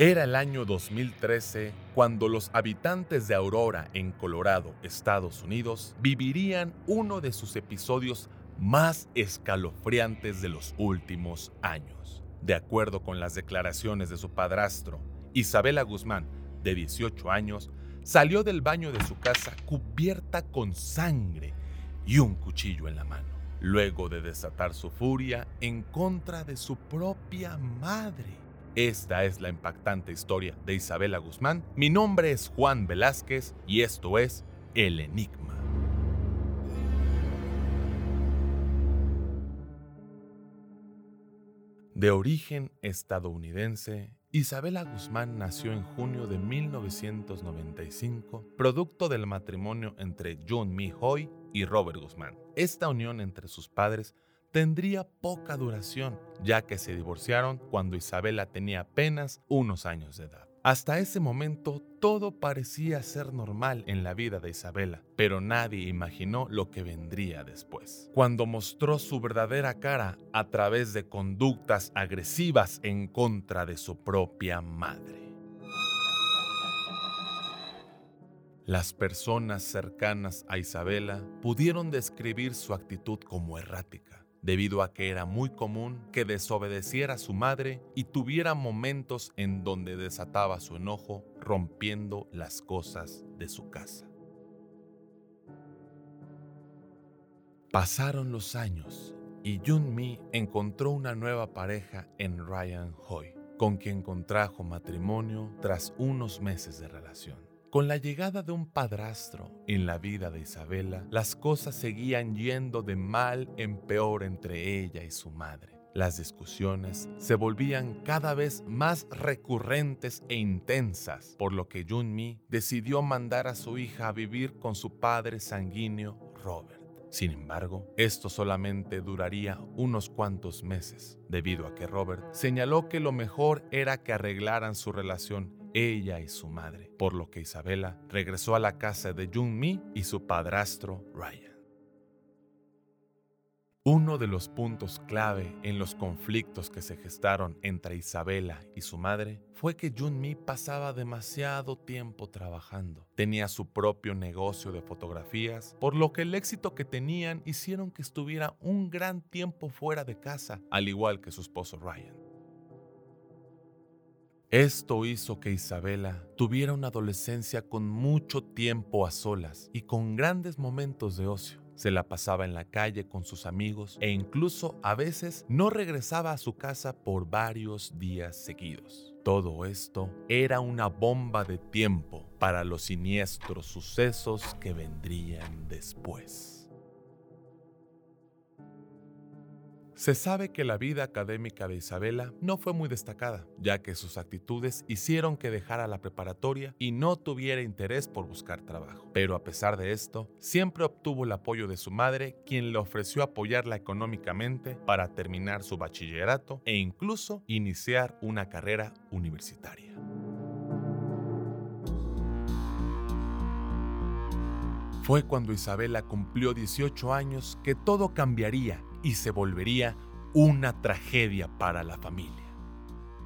Era el año 2013 cuando los habitantes de Aurora, en Colorado, Estados Unidos, vivirían uno de sus episodios más escalofriantes de los últimos años. De acuerdo con las declaraciones de su padrastro, Isabela Guzmán, de 18 años, salió del baño de su casa cubierta con sangre y un cuchillo en la mano, luego de desatar su furia en contra de su propia madre. Esta es la impactante historia de Isabela Guzmán. Mi nombre es Juan Velázquez y esto es El Enigma. De origen estadounidense, Isabela Guzmán nació en junio de 1995, producto del matrimonio entre John Mi Hoy y Robert Guzmán. Esta unión entre sus padres tendría poca duración, ya que se divorciaron cuando Isabela tenía apenas unos años de edad. Hasta ese momento todo parecía ser normal en la vida de Isabela, pero nadie imaginó lo que vendría después. Cuando mostró su verdadera cara a través de conductas agresivas en contra de su propia madre. Las personas cercanas a Isabela pudieron describir su actitud como errática debido a que era muy común que desobedeciera a su madre y tuviera momentos en donde desataba su enojo rompiendo las cosas de su casa. Pasaron los años y Jun Mi encontró una nueva pareja en Ryan Hoy, con quien contrajo matrimonio tras unos meses de relación. Con la llegada de un padrastro en la vida de Isabela, las cosas seguían yendo de mal en peor entre ella y su madre. Las discusiones se volvían cada vez más recurrentes e intensas, por lo que Junmi decidió mandar a su hija a vivir con su padre sanguíneo, Robert. Sin embargo, esto solamente duraría unos cuantos meses, debido a que Robert señaló que lo mejor era que arreglaran su relación ella y su madre, por lo que Isabela regresó a la casa de Jung Mi y su padrastro Ryan. Uno de los puntos clave en los conflictos que se gestaron entre Isabela y su madre fue que Jun Mi pasaba demasiado tiempo trabajando. Tenía su propio negocio de fotografías, por lo que el éxito que tenían hicieron que estuviera un gran tiempo fuera de casa, al igual que su esposo Ryan. Esto hizo que Isabela tuviera una adolescencia con mucho tiempo a solas y con grandes momentos de ocio. Se la pasaba en la calle con sus amigos e incluso a veces no regresaba a su casa por varios días seguidos. Todo esto era una bomba de tiempo para los siniestros sucesos que vendrían después. Se sabe que la vida académica de Isabela no fue muy destacada, ya que sus actitudes hicieron que dejara la preparatoria y no tuviera interés por buscar trabajo. Pero a pesar de esto, siempre obtuvo el apoyo de su madre, quien le ofreció apoyarla económicamente para terminar su bachillerato e incluso iniciar una carrera universitaria. Fue cuando Isabela cumplió 18 años que todo cambiaría y se volvería una tragedia para la familia.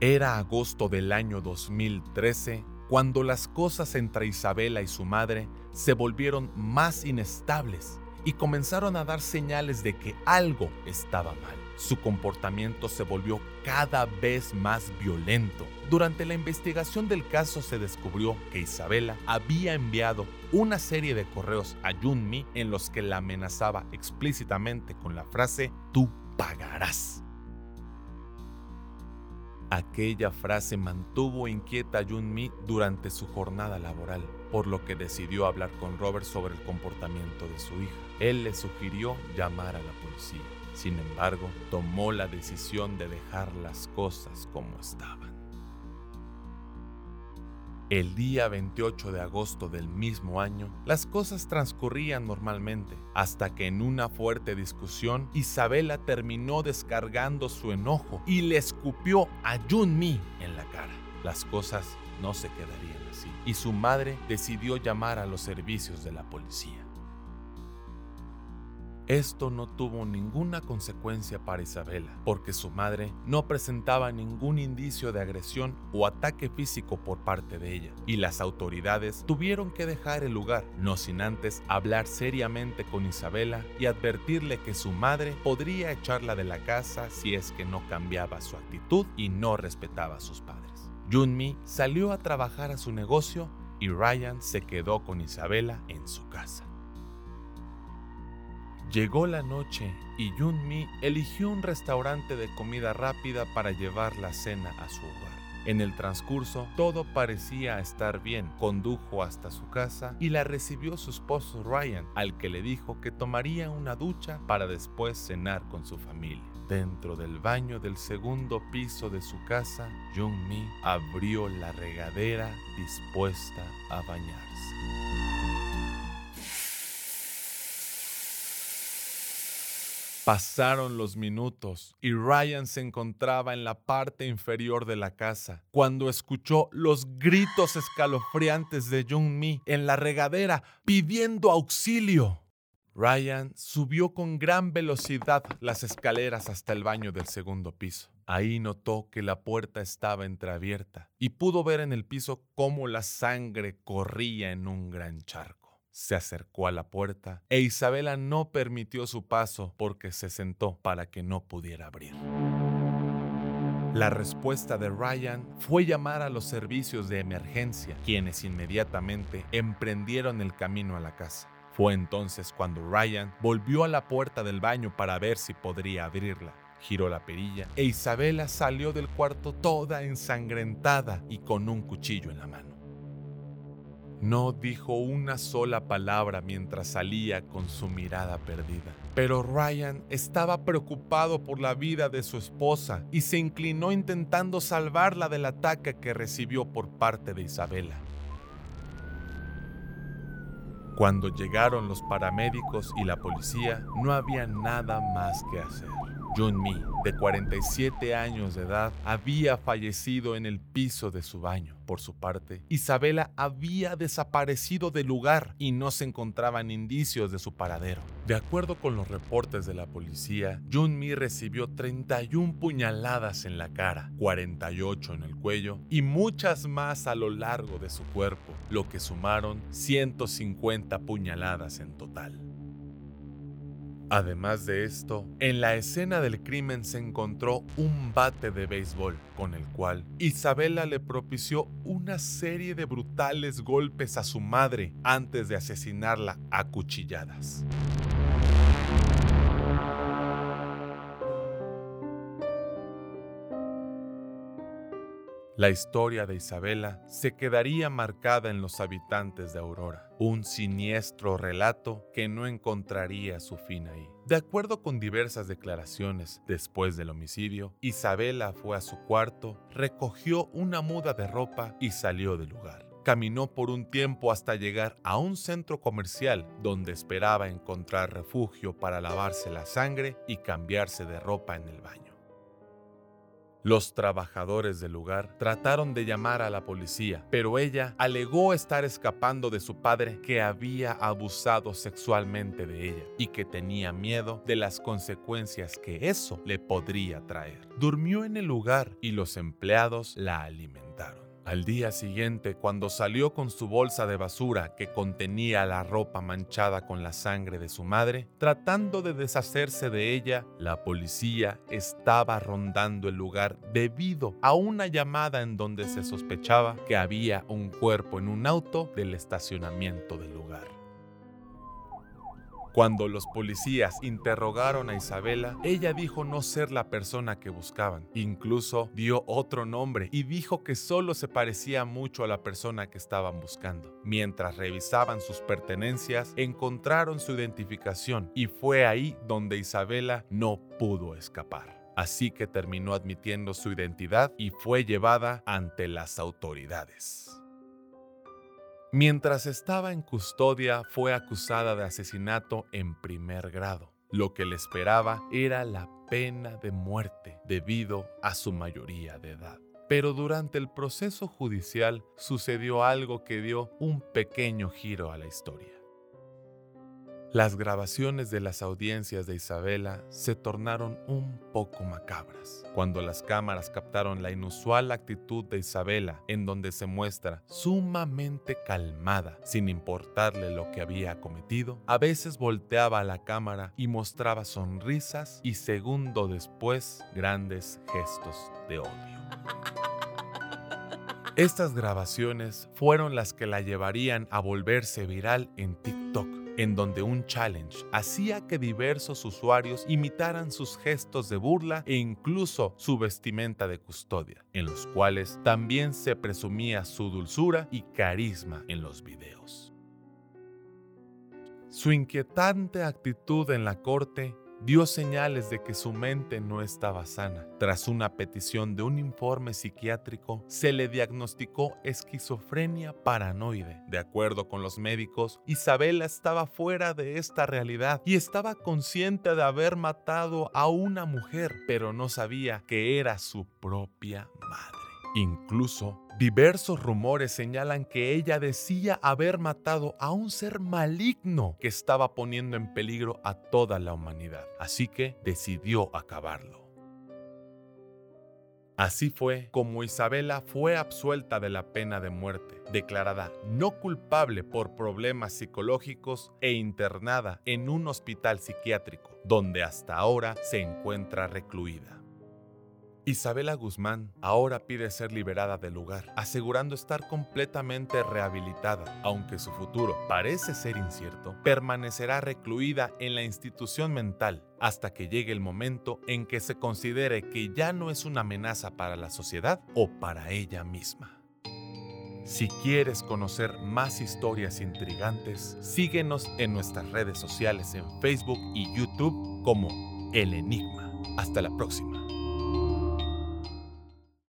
Era agosto del año 2013 cuando las cosas entre Isabela y su madre se volvieron más inestables y comenzaron a dar señales de que algo estaba mal. Su comportamiento se volvió cada vez más violento. Durante la investigación del caso se descubrió que Isabela había enviado una serie de correos a Junmi en los que la amenazaba explícitamente con la frase tú pagarás. Aquella frase mantuvo inquieta a Junmi durante su jornada laboral, por lo que decidió hablar con Robert sobre el comportamiento de su hija. Él le sugirió llamar a la policía. Sin embargo, tomó la decisión de dejar las cosas como estaban. El día 28 de agosto del mismo año, las cosas transcurrían normalmente, hasta que en una fuerte discusión, Isabela terminó descargando su enojo y le escupió a Junmi en la cara. Las cosas no se quedarían así, y su madre decidió llamar a los servicios de la policía. Esto no tuvo ninguna consecuencia para Isabela, porque su madre no presentaba ningún indicio de agresión o ataque físico por parte de ella, y las autoridades tuvieron que dejar el lugar, no sin antes hablar seriamente con Isabela y advertirle que su madre podría echarla de la casa si es que no cambiaba su actitud y no respetaba a sus padres. Junmi salió a trabajar a su negocio y Ryan se quedó con Isabela en su casa. Llegó la noche y Yunmi eligió un restaurante de comida rápida para llevar la cena a su hogar. En el transcurso, todo parecía estar bien. Condujo hasta su casa y la recibió su esposo Ryan, al que le dijo que tomaría una ducha para después cenar con su familia. Dentro del baño del segundo piso de su casa, Jung-mi abrió la regadera dispuesta a bañarse. Pasaron los minutos y Ryan se encontraba en la parte inferior de la casa cuando escuchó los gritos escalofriantes de Jung Mi en la regadera pidiendo auxilio. Ryan subió con gran velocidad las escaleras hasta el baño del segundo piso. Ahí notó que la puerta estaba entreabierta y pudo ver en el piso cómo la sangre corría en un gran charco se acercó a la puerta e Isabela no permitió su paso porque se sentó para que no pudiera abrir. La respuesta de Ryan fue llamar a los servicios de emergencia, quienes inmediatamente emprendieron el camino a la casa. Fue entonces cuando Ryan volvió a la puerta del baño para ver si podría abrirla. Giró la perilla e Isabela salió del cuarto toda ensangrentada y con un cuchillo en la mano. No dijo una sola palabra mientras salía con su mirada perdida. Pero Ryan estaba preocupado por la vida de su esposa y se inclinó intentando salvarla del ataque que recibió por parte de Isabela. Cuando llegaron los paramédicos y la policía, no había nada más que hacer. Jun-mi, de 47 años de edad, había fallecido en el piso de su baño. Por su parte, Isabela había desaparecido del lugar y no se encontraban indicios de su paradero. De acuerdo con los reportes de la policía, Jun-mi recibió 31 puñaladas en la cara, 48 en el cuello y muchas más a lo largo de su cuerpo, lo que sumaron 150 puñaladas en total. Además de esto, en la escena del crimen se encontró un bate de béisbol con el cual Isabela le propició una serie de brutales golpes a su madre antes de asesinarla a cuchilladas. La historia de Isabela se quedaría marcada en los habitantes de Aurora, un siniestro relato que no encontraría su fin ahí. De acuerdo con diversas declaraciones después del homicidio, Isabela fue a su cuarto, recogió una muda de ropa y salió del lugar. Caminó por un tiempo hasta llegar a un centro comercial donde esperaba encontrar refugio para lavarse la sangre y cambiarse de ropa en el baño. Los trabajadores del lugar trataron de llamar a la policía, pero ella alegó estar escapando de su padre que había abusado sexualmente de ella y que tenía miedo de las consecuencias que eso le podría traer. Durmió en el lugar y los empleados la alimentaron. Al día siguiente, cuando salió con su bolsa de basura que contenía la ropa manchada con la sangre de su madre, tratando de deshacerse de ella, la policía estaba rondando el lugar debido a una llamada en donde se sospechaba que había un cuerpo en un auto del estacionamiento del lugar. Cuando los policías interrogaron a Isabela, ella dijo no ser la persona que buscaban. Incluso dio otro nombre y dijo que solo se parecía mucho a la persona que estaban buscando. Mientras revisaban sus pertenencias, encontraron su identificación y fue ahí donde Isabela no pudo escapar. Así que terminó admitiendo su identidad y fue llevada ante las autoridades. Mientras estaba en custodia fue acusada de asesinato en primer grado. Lo que le esperaba era la pena de muerte debido a su mayoría de edad. Pero durante el proceso judicial sucedió algo que dio un pequeño giro a la historia. Las grabaciones de las audiencias de Isabela se tornaron un poco macabras. Cuando las cámaras captaron la inusual actitud de Isabela, en donde se muestra sumamente calmada, sin importarle lo que había cometido, a veces volteaba a la cámara y mostraba sonrisas y segundo después grandes gestos de odio. Estas grabaciones fueron las que la llevarían a volverse viral en TikTok en donde un challenge hacía que diversos usuarios imitaran sus gestos de burla e incluso su vestimenta de custodia, en los cuales también se presumía su dulzura y carisma en los videos. Su inquietante actitud en la corte dio señales de que su mente no estaba sana. Tras una petición de un informe psiquiátrico, se le diagnosticó esquizofrenia paranoide. De acuerdo con los médicos, Isabela estaba fuera de esta realidad y estaba consciente de haber matado a una mujer, pero no sabía que era su propia madre. Incluso diversos rumores señalan que ella decía haber matado a un ser maligno que estaba poniendo en peligro a toda la humanidad, así que decidió acabarlo. Así fue como Isabela fue absuelta de la pena de muerte, declarada no culpable por problemas psicológicos e internada en un hospital psiquiátrico, donde hasta ahora se encuentra recluida. Isabela Guzmán ahora pide ser liberada del lugar, asegurando estar completamente rehabilitada, aunque su futuro parece ser incierto, permanecerá recluida en la institución mental hasta que llegue el momento en que se considere que ya no es una amenaza para la sociedad o para ella misma. Si quieres conocer más historias intrigantes, síguenos en nuestras redes sociales en Facebook y YouTube como El Enigma. Hasta la próxima.